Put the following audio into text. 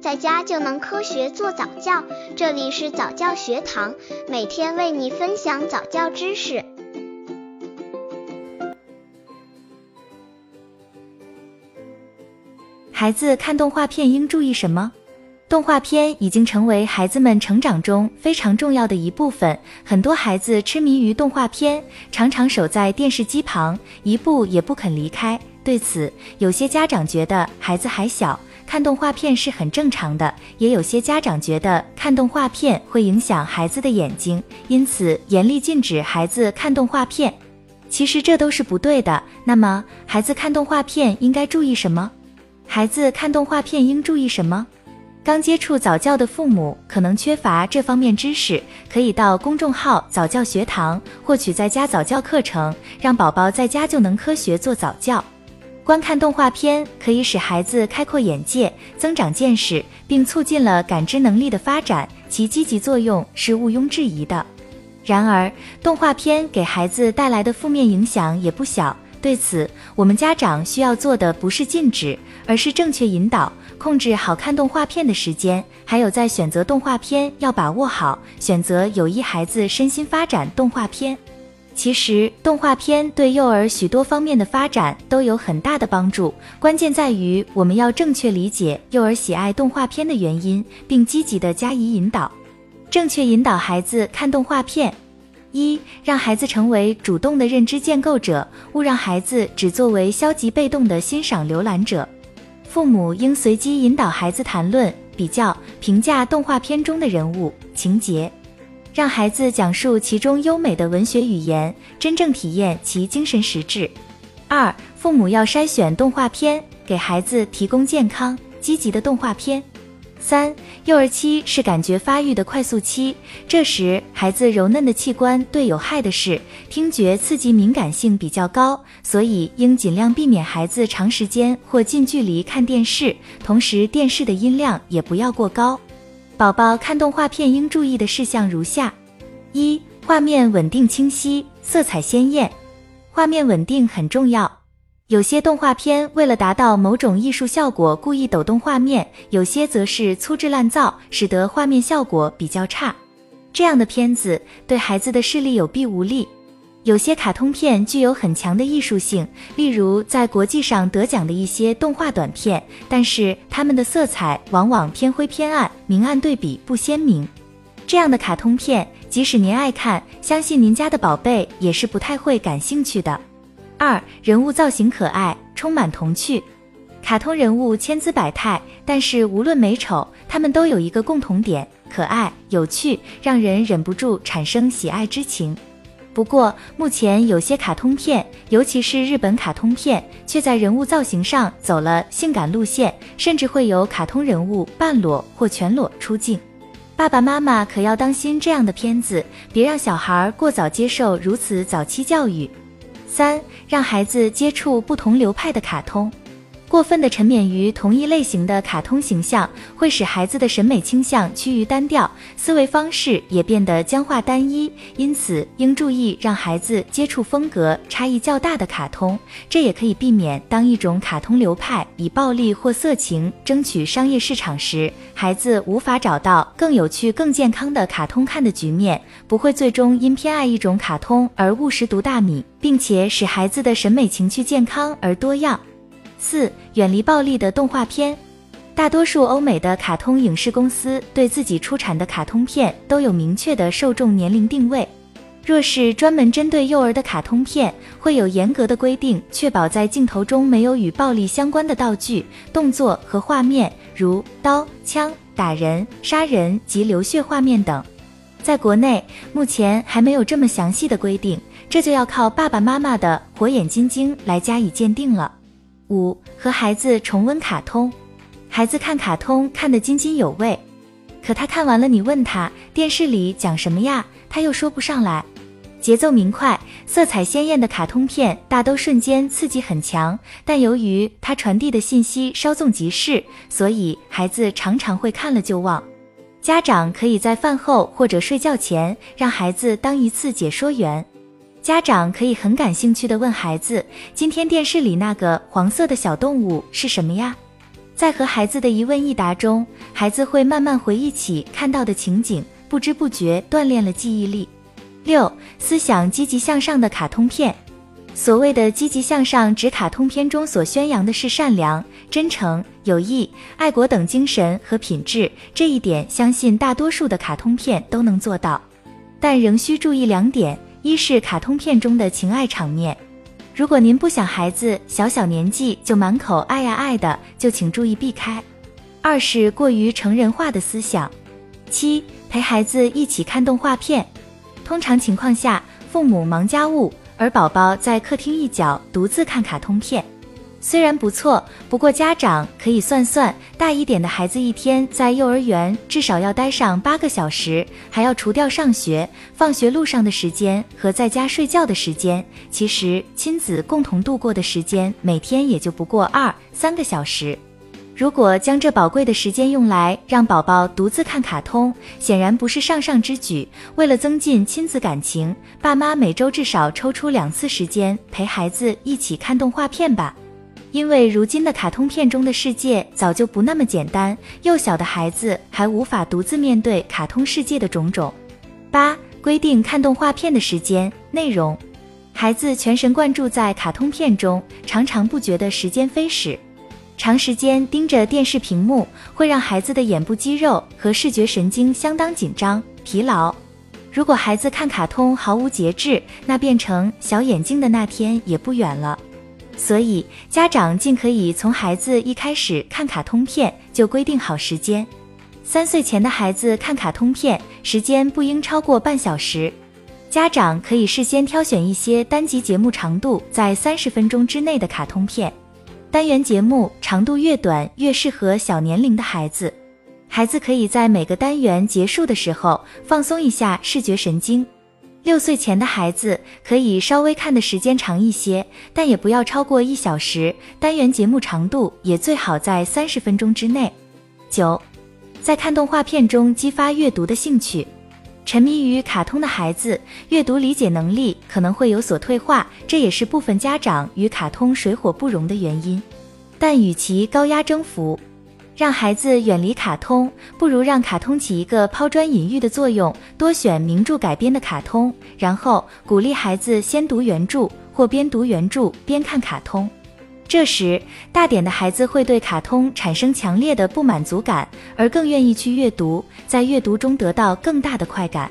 在家就能科学做早教。这里是早教学堂，每天为你分享早教知识。孩子看动画片应注意什么？动画片已经成为孩子们成长中非常重要的一部分，很多孩子痴迷于动画片，常常守在电视机旁，一步也不肯离开。对此，有些家长觉得孩子还小，看动画片是很正常的；也有些家长觉得看动画片会影响孩子的眼睛，因此严厉禁止孩子看动画片。其实这都是不对的。那么，孩子看动画片应该注意什么？孩子看动画片应注意什么？刚接触早教的父母可能缺乏这方面知识，可以到公众号早教学堂获取在家早教课程，让宝宝在家就能科学做早教。观看动画片可以使孩子开阔眼界、增长见识，并促进了感知能力的发展，其积极作用是毋庸置疑的。然而，动画片给孩子带来的负面影响也不小。对此，我们家长需要做的不是禁止，而是正确引导。控制好看动画片的时间，还有在选择动画片要把握好，选择有益孩子身心发展动画片。其实，动画片对幼儿许多方面的发展都有很大的帮助，关键在于我们要正确理解幼儿喜爱动画片的原因，并积极的加以引导。正确引导孩子看动画片：一、让孩子成为主动的认知建构者，勿让孩子只作为消极被动的欣赏浏览者。父母应随机引导孩子谈论、比较、评价动画片中的人物、情节，让孩子讲述其中优美的文学语言，真正体验其精神实质。二、父母要筛选动画片，给孩子提供健康、积极的动画片。三、幼儿期是感觉发育的快速期，这时孩子柔嫩的器官对有害的事听觉刺激敏感性比较高，所以应尽量避免孩子长时间或近距离看电视，同时电视的音量也不要过高。宝宝看动画片应注意的事项如下：一、画面稳定清晰，色彩鲜艳，画面稳定很重要。有些动画片为了达到某种艺术效果，故意抖动画面；有些则是粗制滥造，使得画面效果比较差。这样的片子对孩子的视力有弊无利。有些卡通片具有很强的艺术性，例如在国际上得奖的一些动画短片，但是它们的色彩往往偏灰偏暗，明暗对比不鲜明。这样的卡通片，即使您爱看，相信您家的宝贝也是不太会感兴趣的。二人物造型可爱，充满童趣。卡通人物千姿百态，但是无论美丑，他们都有一个共同点：可爱、有趣，让人忍不住产生喜爱之情。不过，目前有些卡通片，尤其是日本卡通片，却在人物造型上走了性感路线，甚至会有卡通人物半裸或全裸出镜。爸爸妈妈可要当心这样的片子，别让小孩过早接受如此早期教育。三，让孩子接触不同流派的卡通。过分的沉湎于同一类型的卡通形象，会使孩子的审美倾向趋于单调，思维方式也变得僵化单一。因此，应注意让孩子接触风格差异较大的卡通，这也可以避免当一种卡通流派以暴力或色情争取商业市场时，孩子无法找到更有趣、更健康的卡通看的局面，不会最终因偏爱一种卡通而误食毒大米，并且使孩子的审美情趣健康而多样。四、远离暴力的动画片。大多数欧美的卡通影视公司对自己出产的卡通片都有明确的受众年龄定位。若是专门针对幼儿的卡通片，会有严格的规定，确保在镜头中没有与暴力相关的道具、动作和画面，如刀、枪、打人、杀人及流血画面等。在国内，目前还没有这么详细的规定，这就要靠爸爸妈妈的火眼金睛来加以鉴定了。五和孩子重温卡通，孩子看卡通看得津津有味，可他看完了，你问他电视里讲什么呀，他又说不上来。节奏明快、色彩鲜艳的卡通片大都瞬间刺激很强，但由于它传递的信息稍纵即逝，所以孩子常常会看了就忘。家长可以在饭后或者睡觉前，让孩子当一次解说员。家长可以很感兴趣地问孩子：“今天电视里那个黄色的小动物是什么呀？”在和孩子的一问一答中，孩子会慢慢回忆起看到的情景，不知不觉锻炼了记忆力。六、思想积极向上的卡通片。所谓的积极向上，指卡通片中所宣扬的是善良、真诚、友谊、爱国等精神和品质。这一点，相信大多数的卡通片都能做到，但仍需注意两点：一是卡通片中的情爱场面，如果您不想孩子小小年纪就满口爱呀爱的，就请注意避开；二是过于成人化的思想。七、陪孩子一起看动画片，通常情况下，父母忙家务。而宝宝在客厅一角独自看卡通片，虽然不错，不过家长可以算算，大一点的孩子一天在幼儿园至少要待上八个小时，还要除掉上学、放学路上的时间和在家睡觉的时间，其实亲子共同度过的时间每天也就不过二三个小时。如果将这宝贵的时间用来让宝宝独自看卡通，显然不是上上之举。为了增进亲子感情，爸妈每周至少抽出两次时间陪孩子一起看动画片吧。因为如今的卡通片中的世界早就不那么简单，幼小的孩子还无法独自面对卡通世界的种种。八、规定看动画片的时间、内容。孩子全神贯注在卡通片中，常常不觉得时间飞逝。长时间盯着电视屏幕会让孩子的眼部肌肉和视觉神经相当紧张、疲劳。如果孩子看卡通毫无节制，那变成小眼睛的那天也不远了。所以，家长尽可以从孩子一开始看卡通片就规定好时间。三岁前的孩子看卡通片时间不应超过半小时。家长可以事先挑选一些单集节目长度在三十分钟之内的卡通片。单元节目长度越短，越适合小年龄的孩子。孩子可以在每个单元结束的时候放松一下视觉神经。六岁前的孩子可以稍微看的时间长一些，但也不要超过一小时。单元节目长度也最好在三十分钟之内。九，在看动画片中激发阅读的兴趣。沉迷于卡通的孩子，阅读理解能力可能会有所退化，这也是部分家长与卡通水火不容的原因。但与其高压征服，让孩子远离卡通，不如让卡通起一个抛砖引玉的作用。多选名著改编的卡通，然后鼓励孩子先读原著，或边读原著边看卡通。这时，大点的孩子会对卡通产生强烈的不满足感，而更愿意去阅读，在阅读中得到更大的快感。